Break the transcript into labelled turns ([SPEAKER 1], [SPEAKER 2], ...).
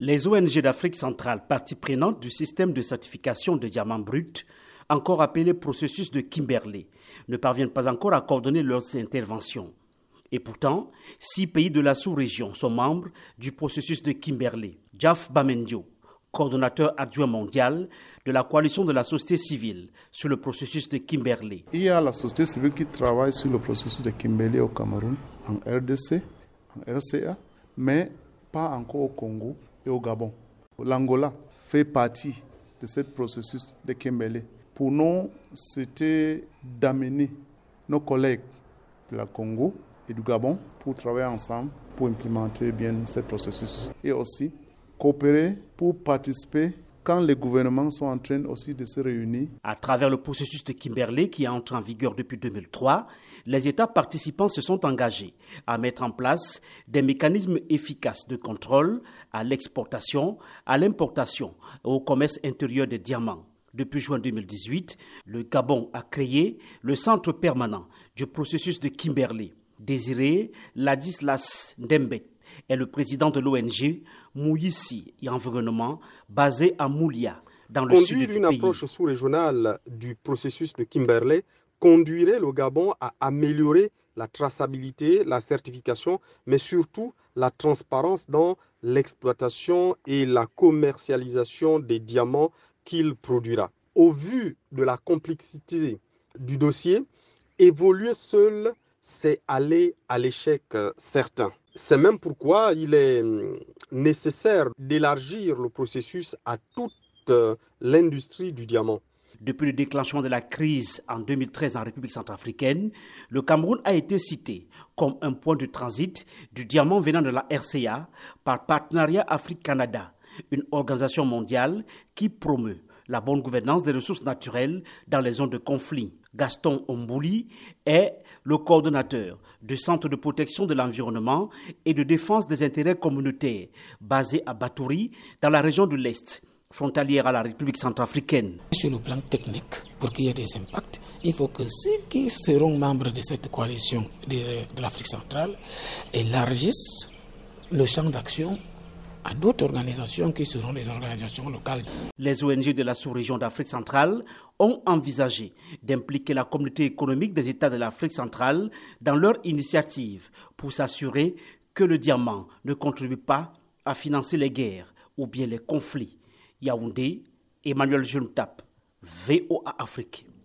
[SPEAKER 1] Les ONG d'Afrique centrale, partie prenante du système de certification de diamants bruts, encore appelé processus de Kimberley, ne parviennent pas encore à coordonner leurs interventions. Et pourtant, six pays de la sous-région sont membres du processus de Kimberley. Jaf Bamendio, coordonnateur adjoint mondial de la coalition de la société civile sur le processus de Kimberley.
[SPEAKER 2] Il y a la société civile qui travaille sur le processus de Kimberley au Cameroun, en RDC, en RCA, mais pas encore au Congo et au Gabon. L'Angola fait partie de ce processus de Kimberley. Pour nous, c'était d'amener nos collègues de la Congo et du Gabon pour travailler ensemble pour implémenter bien ce processus et aussi coopérer pour participer quand les gouvernements sont en train aussi de se réunir.
[SPEAKER 1] À travers le processus de Kimberley qui est entré en vigueur depuis 2003, les États participants se sont engagés à mettre en place des mécanismes efficaces de contrôle à l'exportation, à l'importation au commerce intérieur des diamants. Depuis juin 2018, le Gabon a créé le centre permanent du processus de Kimberley. Désiré Ladislas Ndembet est le président de l'ONG Mouyissi et Environnement basé à Moulia, dans le sud du
[SPEAKER 3] une approche sous-régionale du processus de Kimberley conduirait le Gabon à améliorer la traçabilité, la certification, mais surtout la transparence dans l'exploitation et la commercialisation des diamants qu'il produira. Au vu de la complexité du dossier, évoluer seul, c'est aller à l'échec certain. C'est même pourquoi il est hum, nécessaire d'élargir le processus à toute euh, l'industrie du diamant.
[SPEAKER 1] Depuis le déclenchement de la crise en 2013 en République centrafricaine, le Cameroun a été cité comme un point de transit du diamant venant de la RCA par Partenariat Afrique-Canada, une organisation mondiale qui promeut la bonne gouvernance des ressources naturelles dans les zones de conflit. Gaston Ombouli est le coordonnateur du Centre de protection de l'environnement et de défense des intérêts communautaires basé à Batouri, dans la région de l'Est frontalière à la République centrafricaine.
[SPEAKER 4] Sur le plan technique, pour qu'il y ait des impacts, il faut que ceux qui seront membres de cette coalition de, l'Afrique centrale élargissent le champ d'action à d'autres organisations qui seront des organisations locales.
[SPEAKER 1] Les ONG de la sous-région d'Afrique centrale ont envisagé d'impliquer la communauté économique des États de l'Afrique centrale dans leur initiative pour s'assurer que le diamant ne contribue pas à financer les guerres ou bien les conflits. Yaoundé, Emmanuel Juntap, VOA Afrique.